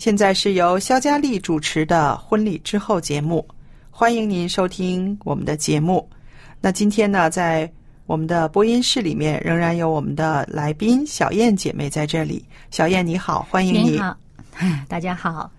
现在是由肖佳丽主持的《婚礼之后》节目，欢迎您收听我们的节目。那今天呢，在我们的播音室里面仍然有我们的来宾小燕姐妹在这里。小燕你好，欢迎你。大家好。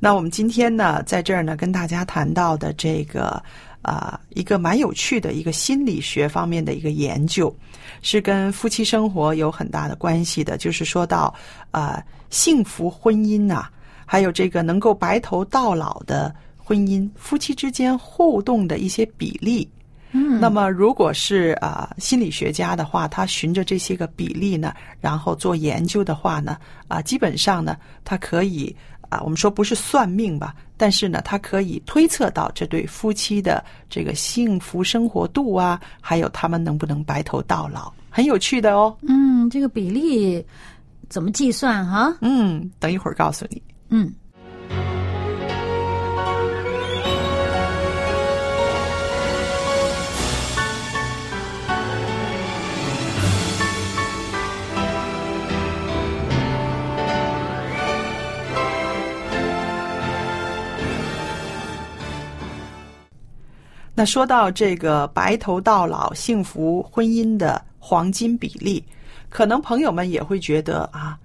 那我们今天呢，在这儿呢，跟大家谈到的这个啊、一个蛮有趣的一个心理学方面的一个研究，是跟夫妻生活有很大的关系的。就是说到啊、幸福婚姻呐、还有这个能够白头到老的婚姻，夫妻之间互动的一些比例。嗯，那么，如果是啊、心理学家的话，他循着这些个比例呢，然后做研究的话呢，啊、基本上呢，他可以啊、我们说不是算命吧，但是呢，他可以推测到这对夫妻的这个幸福生活度啊，还有他们能不能白头到老，很有趣的哦。嗯，这个比例怎么计算哈？嗯，等一会儿告诉你。嗯，那说到这个白头到老、幸福婚姻的黄金比例，可能朋友们也会觉得啊，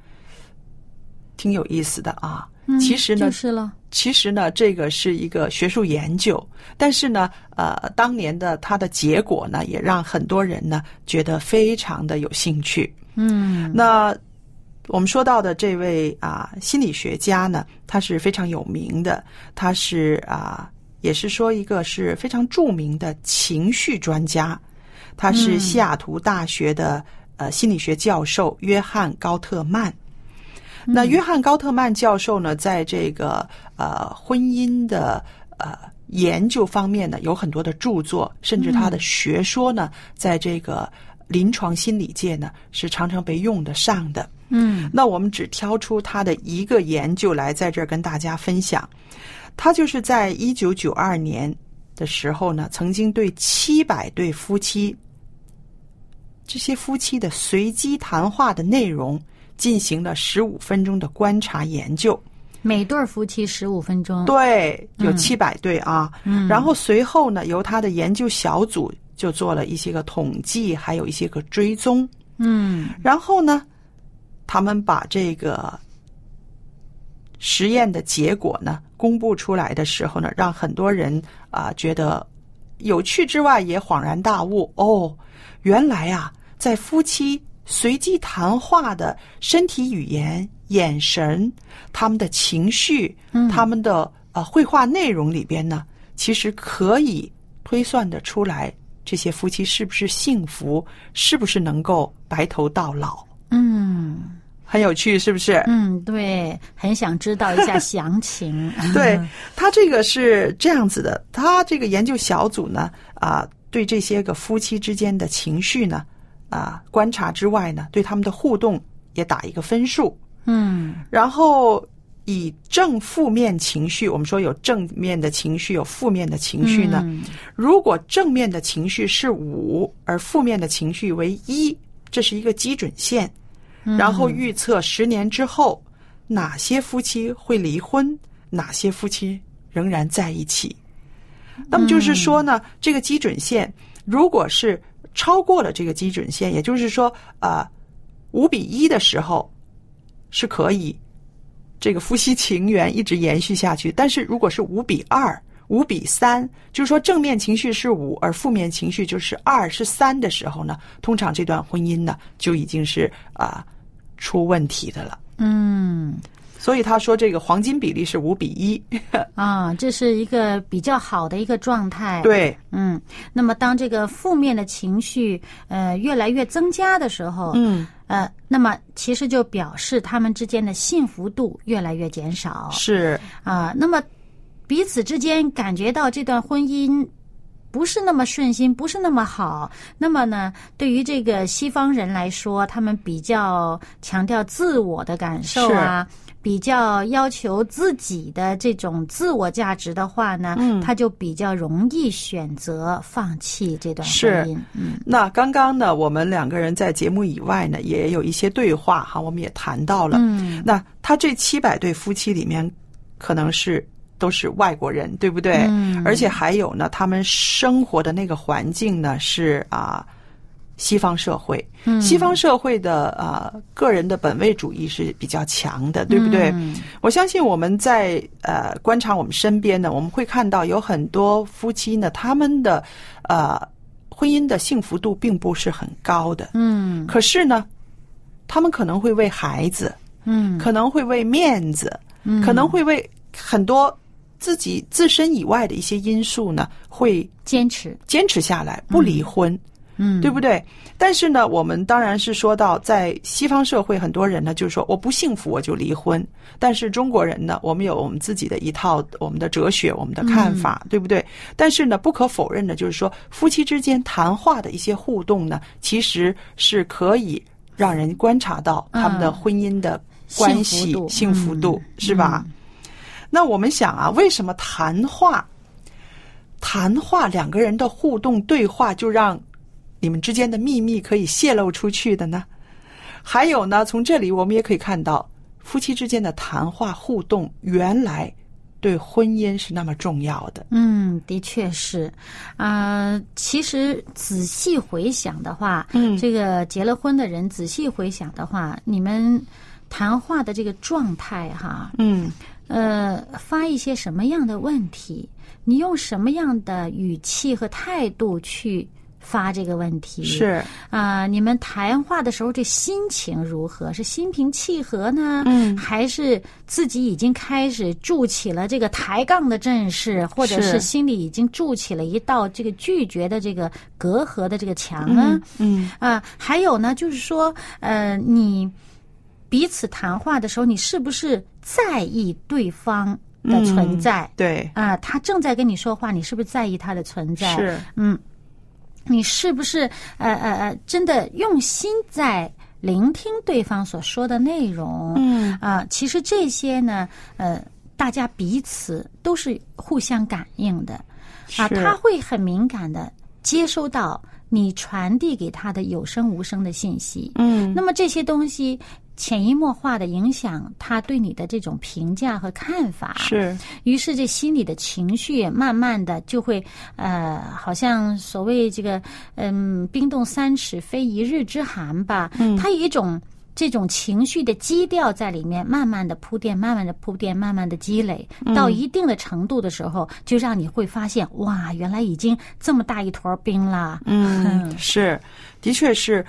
挺有意思的啊。嗯其实呢，就是了。其实呢，这个是一个学术研究，但是呢，呃，当年的它的结果呢，也让很多人呢觉得非常的有兴趣。嗯那我们说到的这位啊心理学家呢，他是非常有名的，他是啊也是说一个是非常著名的情绪专家，他是西雅图大学的呃心理学教授约翰高特曼。那约翰高特曼教授呢，在这个呃婚姻的呃研究方面呢，有很多的著作，甚至他的学说呢，在这个临床心理界呢，是常常被用得上的。嗯那我们只挑出他的一个研究来在这儿跟大家分享。他就是在一九九二年的时候呢，曾经对七百对夫妻，这些夫妻的随机谈话的内容进行了十五分钟的观察研究。每对夫妻十五分钟。对，有嗯七百对啊。嗯然后随后呢，由他的研究小组就做了一些个统计，还有一些个追踪。嗯然后呢，他们把这个实验的结果呢公布出来的时候呢，让很多人啊、觉得有趣之外，也恍然大悟哦，原来啊，在夫妻随机谈话的身体语言、眼神、他们的情绪、嗯他们的呃绘画内容里边呢，其实可以推算的出来，这些夫妻是不是幸福，是不是能够白头到老，嗯很有趣，是不是？嗯，对，很想知道一下详情。对他这个是这样子的，他这个研究小组呢，啊，对这些个夫妻之间的情绪呢，啊，观察之外呢，对他们的互动也打一个分数，嗯然后以正负面情绪，我们说有正面的情绪，有负面的情绪呢。嗯如果正面的情绪是五，而负面的情绪为一，这是一个基准线。嗯然后预测十年之后，哪些夫妻会离婚，哪些夫妻仍然在一起。那么就是说呢，这个基准线如果是超过了这个基准线，也就是说，呃，五比一的时候是可以这个夫妻情缘一直延续下去。但是如果是五比二、五比三，就是说正面情绪是五，而负面情绪就是二是三的时候呢，通常这段婚姻呢就已经是啊、出问题的了。嗯所以他说这个黄金比例是五比一，啊，这是一个比较好的一个状态。，对，嗯，那么当这个负面的情绪呃越来越增加的时候，嗯，呃，那么其实就表示他们之间的幸福度越来越减少是，啊。那么彼此之间感觉到这段婚姻不是那么顺心，不是那么好。那么呢，对于这个西方人来说，他们比较强调自我的感受啊。比较要求自己的这种自我价值的话呢，嗯他就比较容易选择放弃这段是婚姻。嗯那刚刚呢，我们两个人在节目以外呢，也有一些对话哈，我们也谈到了。嗯那他这七百对夫妻里面，可能是都是外国人，对不对？嗯而且还有呢，他们生活的那个环境呢是啊。西方社会，嗯。西方社会的呃个人的本位主义是比较强的，对不对？嗯。我相信我们在呃观察我们身边呢，我们会看到有很多夫妻呢，他们的呃婚姻的幸福度并不是很高的，嗯。可是呢，他们可能会为孩子，嗯。可能会为面子，嗯。可能会为很多自己自身以外的一些因素呢，会坚持，坚持下来，不离婚。嗯，对不对？但是呢，我们当然是说到，在西方社会，很多人呢就是说我不幸福我就离婚。但是中国人呢，我们有我们自己的一套我们的哲学、我们的看法，对不对？但是呢，不可否认的就是说，夫妻之间谈话的一些互动呢，其实是可以让人观察到他们的婚姻的关系、幸福度幸福度，嗯是吧？那我们想啊，为什么谈话？谈话两个人的互动对话，就让你们之间的秘密可以泄露出去的呢？还有呢，从这里我们也可以看到，夫妻之间的谈话互动原来对婚姻是那么重要的。嗯，的确是，啊、其实仔细回想的话，嗯这个结了婚的人仔细回想的话，你们谈话的这个状态哈，嗯呃，发一些什么样的问题，你用什么样的语气和态度去发这个问题？是，啊、你们谈话的时候这心情如何？是心平气和呢？嗯还是自己已经开始筑起了这个抬杠的阵势，或者是是心里已经筑起了一道这个拒绝的这个隔阂的这个墙呢？嗯啊，还有呢，就是说，呃，你彼此谈话的时候，你是不是在意对方的存在？对，啊，他正在跟你说话，你是不是在意他的存在？是，嗯，你是不是呃呃呃，真的用心在聆听对方所说的内容？嗯啊，其实这些呢，呃，大家彼此都是互相感应的，啊，他会很敏感的接收到你传递给他的有声无声的信息。嗯那么这些东西潜移默化的影响他对你的这种评价和看法。是，于是这心里的情绪慢慢的就会，呃，好像所谓这个，嗯，冰冻三尺非一日之寒吧。嗯，他有一种这种情绪的基调在里面，慢慢的铺垫，慢慢的铺垫，慢慢的积累，到一定的程度的时候，就让你会发现，哇，原来已经这么大一坨冰了。嗯，是，的确是。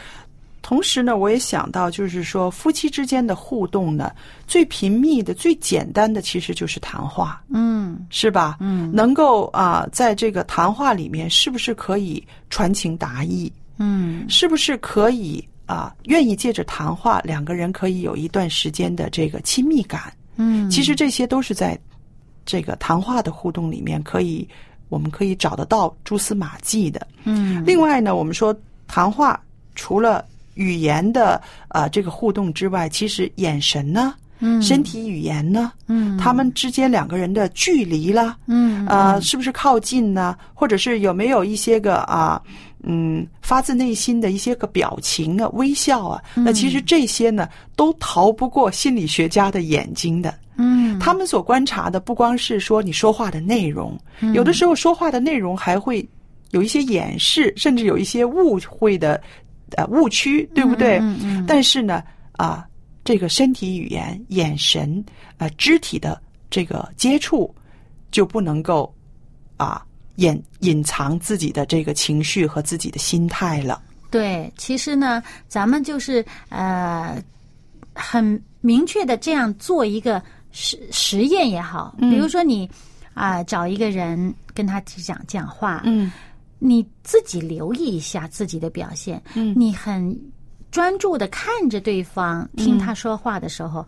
同时呢，我也想到，就是说，夫妻之间的互动呢，最频密的、最简单的，其实就是谈话。嗯是吧？嗯，能够啊、在这个谈话里面，是不是可以传情达意？嗯是不是可以啊、愿意借着谈话，两个人可以有一段时间的这个亲密感？嗯，其实这些都是在这个谈话的互动里面，可以我们可以找得到蛛丝马迹的。嗯另外呢，我们说谈话除了语言的呃这个互动之外，其实眼神呢，嗯。身体语言呢，嗯。他们之间两个人的距离啦，嗯呃，是不是靠近呢？或者是有没有一些个啊，嗯，发自内心的一些个表情啊、微笑啊？那其实这些呢，都逃不过心理学家的眼睛的。嗯。他们所观察的不光是说你说话的内容，嗯。有的时候说话的内容还会有一些掩饰，甚至有一些误会的呃误区，对不对？嗯嗯但是呢，啊，这个身体语言、眼神、呃，肢体的这个接触，就不能够啊掩隐藏自己的这个情绪和自己的心态了。对，其实呢，咱们就是呃，很明确的这样做一个实实验也好，比如说你啊、找一个人跟他讲讲话，嗯你自己留意一下自己的表现，嗯你很专注的看着对方，听他说话的时候。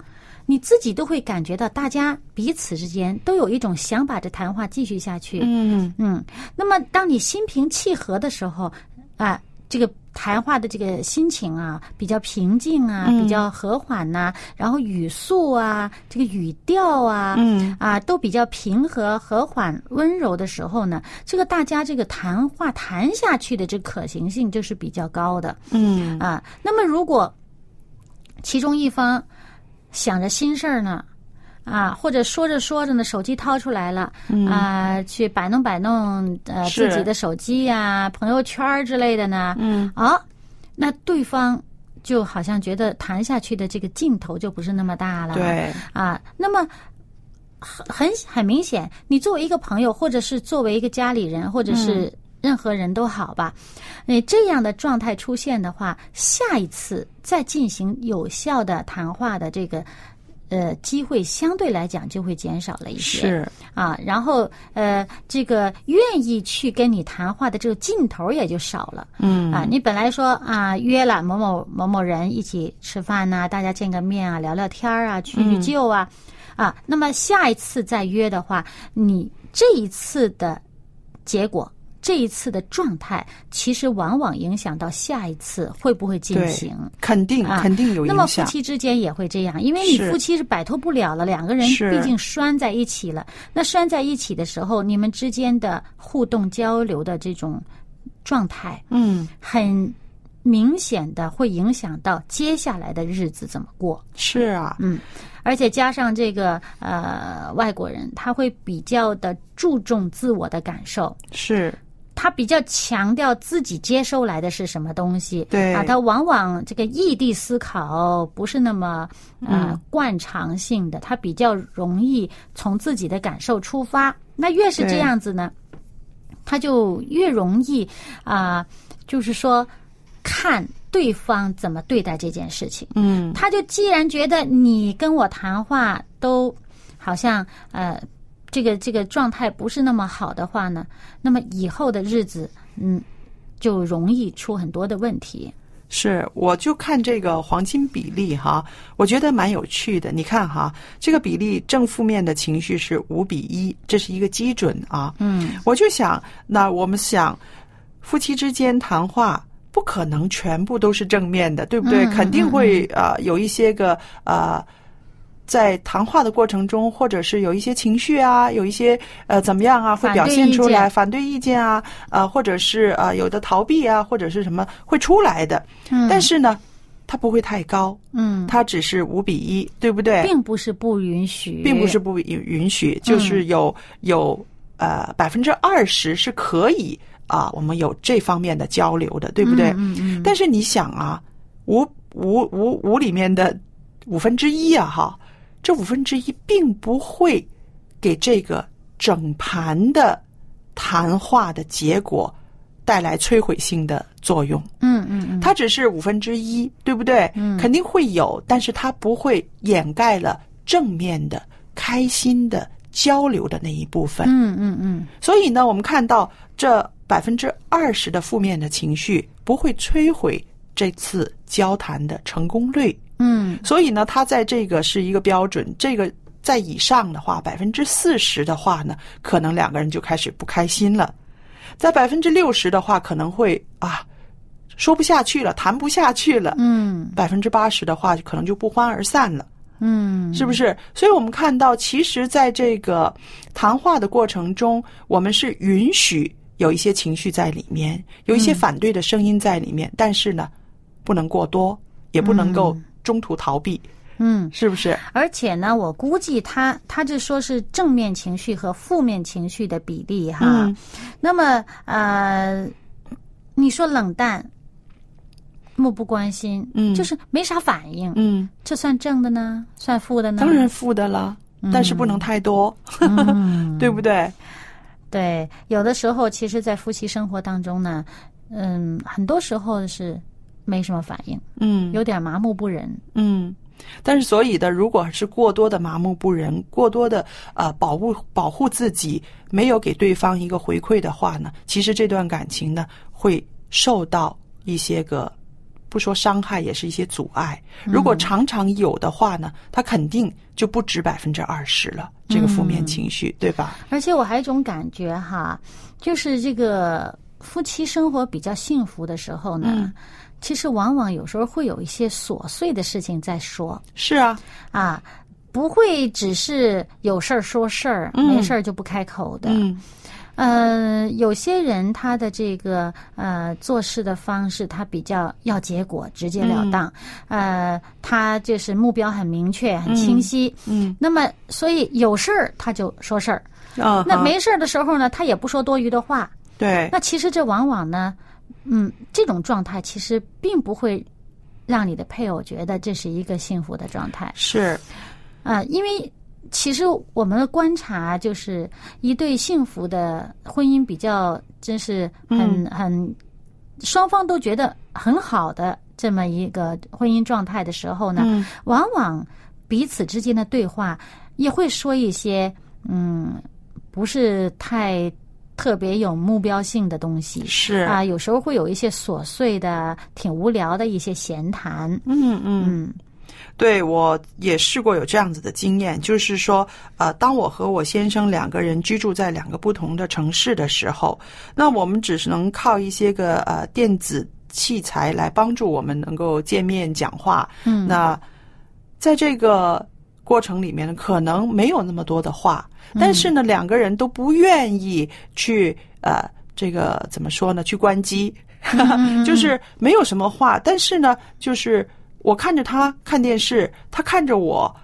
你自己都会感觉到，大家彼此之间都有一种想把这谈话继续下去。嗯嗯，那么当你心平气和的时候，啊，这个谈话的这个心情啊，比较平静啊，嗯。比较和缓呐、然后语速啊，这个语调啊，嗯。啊，都比较平和、和缓、温柔的时候呢，这个大家这个谈话谈下去的这可行性就是比较高的。嗯。啊。那么如果其中一方想着心事儿呢，啊，或者说着说着呢，手机掏出来了，啊，去摆弄摆弄呃自己的手机呀、朋友圈之类的呢，嗯啊，那对方就好像觉得谈下去的这个劲头就不是那么大了，对，啊，那么很很很明显，你作为一个朋友，或者是作为一个家里人，或者是任何人都好吧，你这样的状态出现的话，下一次再进行有效的谈话的这个。呃，机会相对来讲就会减少了一些，是。啊，然后呃，这个愿意去跟你谈话的这个劲头也就少了，嗯。啊，你本来说啊约了某某某某人一起吃饭呐、大家见个面啊，聊聊天儿啊，叙叙旧啊，啊，那么下一次再约的话，你这一次的结果，这一次的状态，其实往往影响到下一次会不会进行。肯定啊肯定有那么夫。妻之间也会这样，因为你夫妻是摆脱不了了，两个人毕竟拴在一起了。那拴在一起的时候，你们之间的互动交流的这种状态，嗯，很明显的会影响到接下来的日子怎么过。是啊，嗯，而且加上这个呃外国人，他会比较的注重自我的感受。是他比较强调自己接收来的是什么东西，对啊，他往往这个异地思考不是那么呃、嗯惯常性的，他比较容易从自己的感受出发。那越是这样子呢，他就越容易啊、就是说看对方怎么对待这件事情。嗯他就既然觉得你跟我谈话都好像呃这个这个状态不是那么好的话呢，那么以后的日子嗯就容易出很多的问题。是，我就看这个黄金比例哈，我觉得蛮有趣的。你看哈，这个比例正负面的情绪是五比一，这是一个基准啊。嗯，我就想，那我们想，夫妻之间谈话不可能全部都是正面的，对不对？肯定会呃有一些个呃。在谈话的过程中，或者是有一些情绪啊，有一些呃怎么样啊，会表现出来反对意见啊，呃，或者是呃有的逃避啊，或者是什么会出来的。嗯但是呢，它不会太高，嗯，它只是五比一，对不对？并不是不允许，并不是不允允许，就是有有呃百分之二十是可以啊，我们有这方面的交流的，对不对？嗯嗯但是你想啊，五五五五里面的五分之一啊，哈，这五分之一并不会给这个整盘的谈话的结果带来摧毁性的作用。嗯嗯嗯，它只是五分之一，对不对？嗯肯定会有，但是它不会掩盖了正面的、开心的交流的那一部分。嗯嗯嗯所以呢，我们看到这百分之二十的负面的情绪不会摧毁这次交谈的成功率。嗯。所以呢，它在这个是一个标准，这个在以上的话，百分之四十的话呢，可能两个人就开始不开心了；在百分之六十的话，可能会啊，说不下去了，谈不下去了，嗯。百分之八十的话，可能就不欢而散了。嗯，是不是？所以我们看到，其实在这个谈话的过程中，我们是允许有一些情绪在里面，有一些反对的声音在里面，但是呢，不能过多，也不能够中途逃避，嗯。是不是？而且呢，我估计他他就说是正面情绪和负面情绪的比例哈。嗯那么呃，你说冷淡、漠不关心，嗯就是没啥反应，嗯，这算正的呢？算负的呢？当然负的了，但是不能太多，嗯 对不对？对，有的时候其实，在夫妻生活当中呢，嗯，很多时候是没什么反应，嗯有点麻木不仁。嗯。但是，所以的，如果是过多的麻木不仁，过多的呃保护保护自己，没有给对方一个回馈的话呢，其实这段感情呢会受到一些个不说伤害，也是一些阻碍。如果常常有的话呢，他肯定就不止百分之二十了，这个负面情绪，对吧？而且我还有一种感觉哈，就是这个夫妻生活比较幸福的时候呢，嗯其实往往有时候会有一些琐碎的事情在说。是啊，啊，不会只是有事儿说事儿，嗯。没事儿就不开口的。嗯。呃，有些人他的这个呃做事的方式，他比较要结果，直截了当，呃，他就是目标很明确、很清晰。嗯那么，所以有事儿他就说事儿，哦，那没事儿的时候呢，他也不说多余的话。对，那其实这往往呢，嗯，这种状态其实并不会让你的配偶觉得这是一个幸福的状态。是。啊、因为其实我们的观察就是一对幸福的婚姻比较真是很、很双方都觉得很好的这么一个婚姻状态的时候呢，嗯。往往彼此之间的对话也会说一些嗯，不是太特别有目标性的东西是啊，有时候会有一些琐碎的、挺无聊的一些闲谈。嗯嗯。嗯对，我也试过有这样子的经验，就是说，呃，当我和我先生两个人居住在两个不同的城市的时候，那我们只是能靠一些个呃电子器材来帮助我们能够见面讲话。嗯，那在这个过程里面呢，可能没有那么多的话，但是呢，两个人都不愿意去呃，这个怎么说呢？去关机，就是没有什么话，但是呢，就是我看着他看电视，他看着我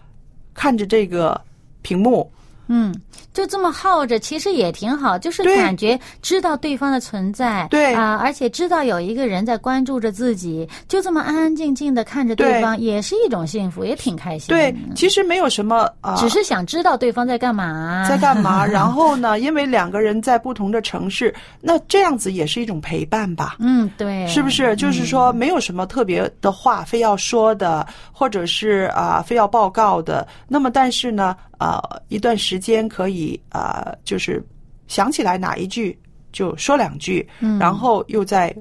看着这个屏幕，嗯，就这么耗着，其实也挺好，就是感觉知道对方的存在，对啊、而且知道有一个人在关注着自己，就这么安安静静的看着对对方，也是一种幸福，也挺开心。对，其实没有什么啊。只是想知道对方在干嘛，在干嘛？然后呢？因为两个人在不同的城市，那这样子也是一种陪伴吧。嗯，对，是不是？就是说，没有什么特别的话非要说的，或者是啊、非要报告的。那么，但是呢，呃，一段时间可以呃、就是想起来哪一句就说两句，然后又在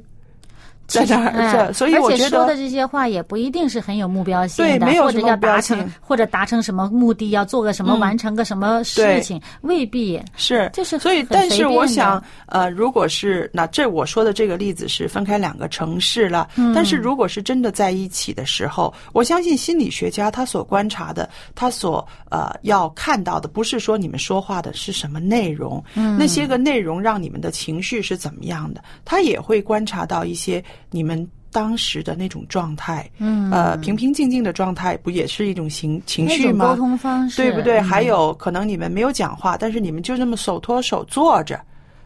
在那儿所以我觉得说的这些话也不一定是很有目标性的，对没有或者什么目标要达成性。或者达成什么目的，要做个什么，嗯。完成个什么事情，未必。是，就是所以，但是我想，呃，如果是那这我说的这个例子是分开两个城市了，嗯。但是如果是真的在一起的时候，我相信心理学家他所观察的，他所呃要看到的，不是说你们说话的是什么内容，嗯。那些个内容让你们的情绪是怎么样的，他也会观察到一些你们。当时的那种状态，嗯呃，平平静静的状态，不也是一种情情绪吗？沟通方式，对不对？嗯还有可能你们没有讲话，但是你们就这么手拖手坐着，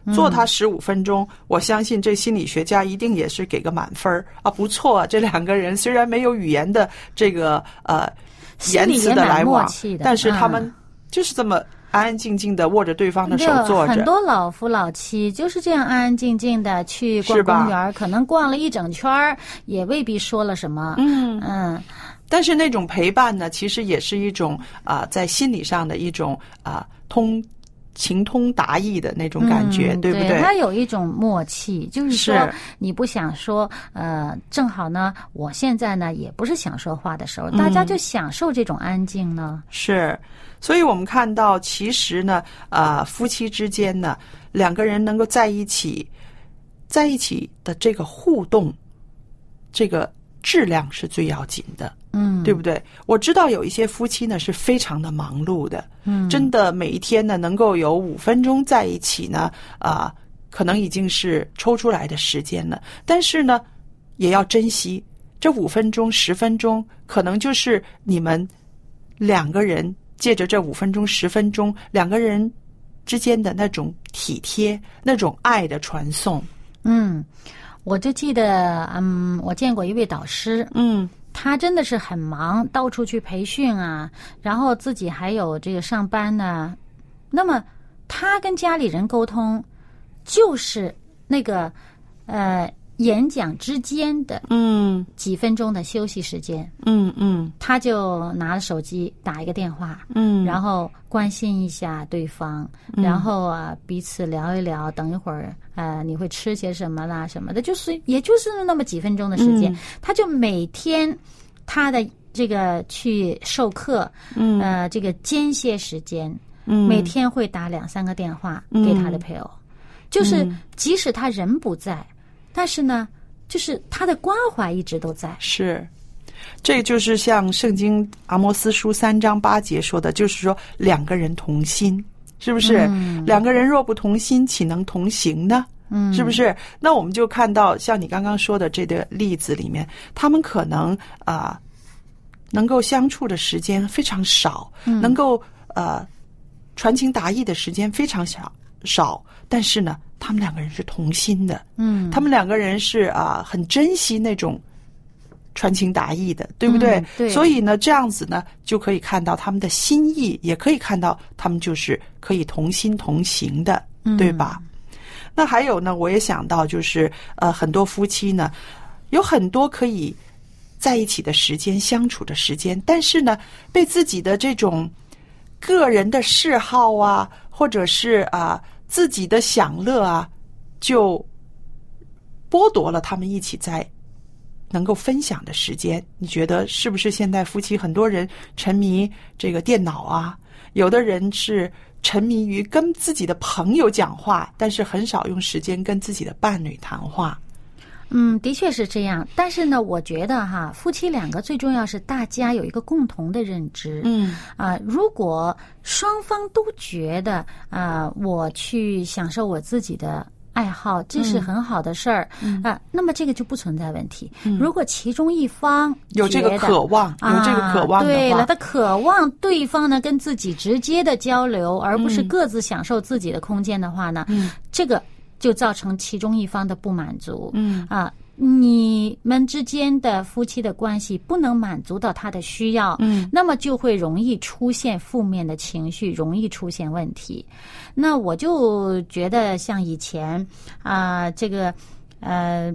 嗯坐他十五分钟，我相信这心理学家一定也是给个满分儿啊，不错啊！这两个人虽然没有语言的这个呃言辞的来往但是他嗯们就是这么安安静静的握着对方的手坐着。很多老夫老妻就是这样安安静静的去逛公园，可能逛了一整圈儿，也未必说了什么。嗯，嗯，但是那种陪伴呢，其实也是一种啊、在心理上的一种啊、通情通达意的那种感觉，嗯对不对？他有一种默契，就是说你不想说，呃，正好呢，我现在呢也不是想说话的时候，大家就享受这种安静呢。是，所以我们看到，其实呢，啊，夫妻之间呢，两个人能够在一起，在一起的这个互动，这个质量是最要紧的。嗯，对不对？我知道有一些夫妻呢是非常的忙碌的，嗯，真的每一天呢能够有五分钟在一起呢，啊、可能已经是抽出来的时间了。但是呢，也要珍惜这五分钟、十分钟，可能就是你们两个人借着这五分钟、十分钟，两个人之间的那种体贴、那种爱的传送。嗯，我就记得，嗯，我见过一位导师，嗯他真的是很忙，到处去培训啊，然后自己还有这个上班呢。那么他跟家里人沟通，就是那个呃演讲之间的嗯。几分钟的休息时间，嗯嗯。他就拿着手机打一个电话，嗯，然后关心一下对方，然后啊彼此聊一聊，等一会儿呃你会吃些什么啦什么的，就是也就是那么几分钟的时间，嗯。他就每天他的这个去授课，嗯。呃这个间歇时间，嗯。每天会打两三个电话给他的配偶，就是嗯。即使他人不在，但是呢，就是他的关怀一直都在。是，这就是像圣经阿摩斯书三章八节说的，就是说两个人同心，是不是？两个人若不同心，岂能同行呢？嗯，是不是？那我们就看到，像你刚刚说的这个例子里面，他们可能啊、能够相处的时间非常少，能够呃传情达意的时间非常少少，但是呢，他们两个人是同心的，嗯，他们两个人是啊、很珍惜那种传情达意的，对不对？嗯对所以呢，这样子呢，就可以看到他们的心意，也可以看到他们就是可以同心同行的，对吧？那还有呢，我也想到，就是呃，很多夫妻呢，有很多可以在一起的时间、相处的时间，但是呢，被自己的这种个人的嗜好啊，或者是啊、自己的享乐啊，就剥夺了他们一起在能够分享的时间。你觉得是不是？现代夫妻很多人沉迷这个电脑啊，有的人是沉迷于跟自己的朋友讲话，但是很少用时间跟自己的伴侣谈话。嗯，的确是这样。但是呢，我觉得哈，夫妻两个最重要是大家有一个共同的认知。嗯啊、如果双方都觉得啊、我去享受我自己的爱好，这是很好的事儿啊、那么这个就不存在问题。如果其中一方有这个渴望，有这个渴望啊、对了，他渴望对方呢跟自己直接的交流，而不是嗯各自享受自己的空间的话呢，这个就造成其中一方的不满足。嗯。啊，你们之间的夫妻的关系不能满足到他的需要，嗯，那么就会容易出现负面的情绪，容易出现问题。那我就觉得像以前啊、这个呃，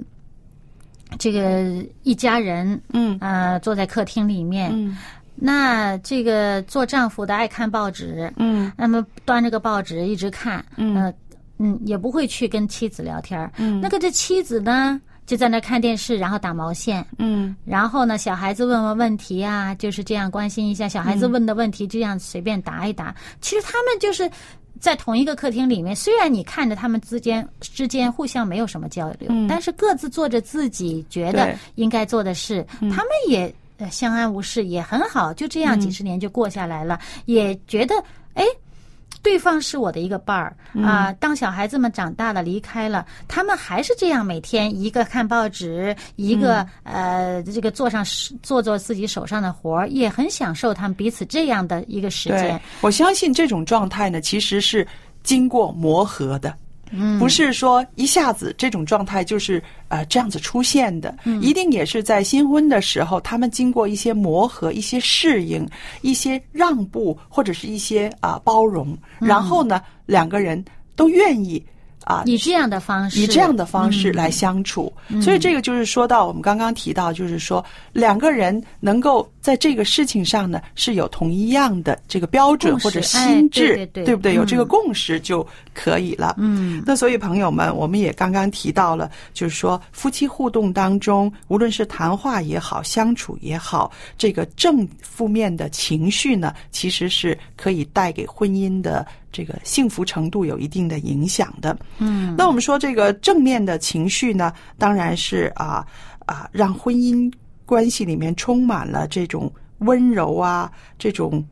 这个一家人，嗯。呃，坐在客厅里面，嗯。那这个做丈夫的爱看报纸，嗯。那么端着个报纸一直看，嗯。呃嗯，也不会去跟妻子聊天儿嗯那个这妻子呢，就在那看电视，然后打毛线。嗯然后呢，小孩子问问问题啊，就是这样关心一下。小孩子问的问题，这样随便答一答。其实他们就是在同一个客厅里面，虽然你看着他们之间之间互相没有什么交流，嗯但是各自做着自己觉得应该做的事，他们也呃相安无事，也很好。就这样几十年就过下来了，也觉得哎。对方是我的一个伴儿啊、当小孩子们长大了离开了，他们还是这样每天一个看报纸，一个、呃这个做上做做自己手上的活儿，也很享受他们彼此这样的一个时间。，我相信这种状态呢，其实是经过磨合的。不是说一下子这种状态就是呃这样子出现的，一定也是在新婚的时候，他们经过一些磨合、一些适应、一些让步或者是一些啊、包容，然后呢两个人都愿意啊以这样的方式，以这样的方式来相处，所以这个就是说到我们刚刚提到，就是说两个人能够在这个事情上呢是有同一样的这个标准或者心智，哎对对。对不对？有这个嗯。共识就可以了。嗯，那所以朋友们，我们也刚刚提到了，就是说夫妻互动当中，无论是谈话也好，相处也好，这个正负面的情绪呢，其实是可以带给婚姻的这个幸福程度有一定的影响的。嗯，那我们说这个正面的情绪呢，当然是啊。啊，让婚姻关系里面充满了这种温柔啊，这种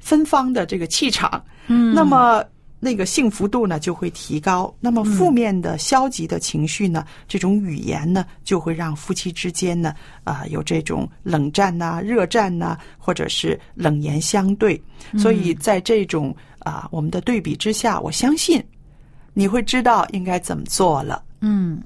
芬芳的这个气场。嗯，那么那个幸福度呢就会提高。那么负面的、消极的情绪呢，这种语言呢，就会让夫妻之间呢，啊、有这种冷战呐、热战呐、或者是冷言相对。所以在这种啊、我们的对比之下，我相信你会知道应该怎么做了。嗯。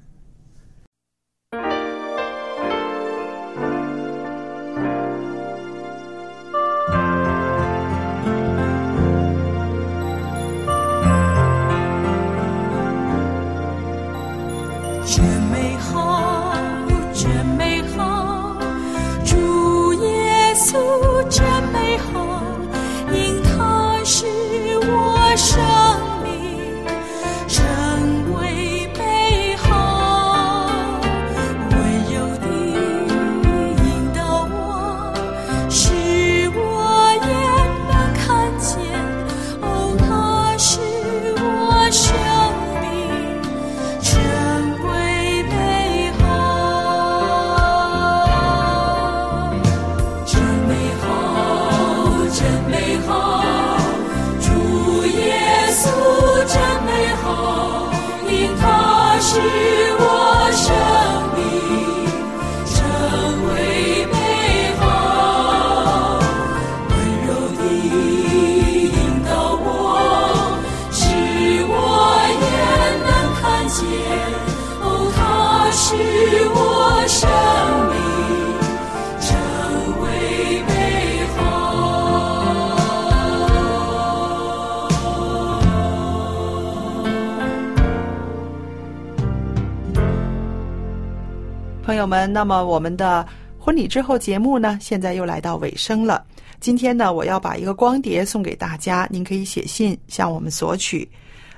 朋友们，那么我们的婚礼之后节目呢，现在又来到尾声了。今天呢，我要把一个光碟送给大家，您可以写信向我们索取。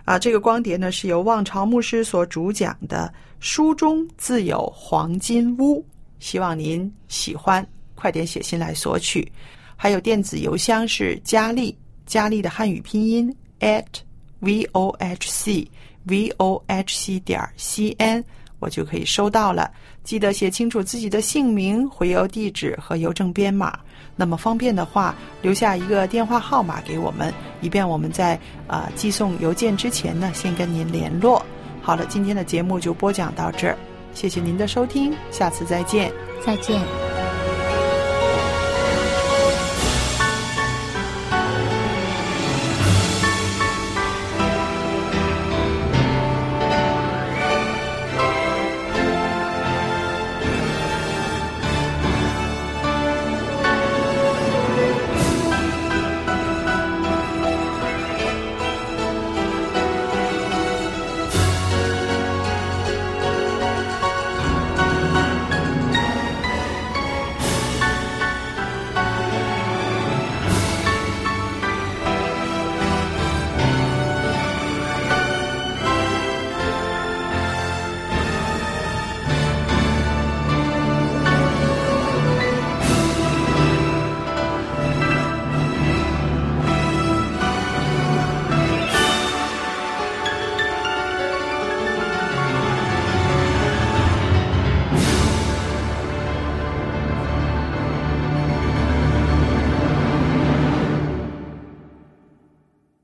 啊，这个光碟呢是由望潮牧师所主讲的《书中自有黄金屋》，希望您喜欢，快点写信来索取。还有电子邮箱是佳丽，佳丽的汉语拼音 at v o h c v o h c 点 c n，我就可以收到了。记得写清楚自己的姓名、回邮地址和邮政编码。那么方便的话，留下一个电话号码给我们，以便我们在呃寄送邮件之前呢，先跟您联络。好了，今天的节目就播讲到这儿，谢谢您的收听，下次再见。再见。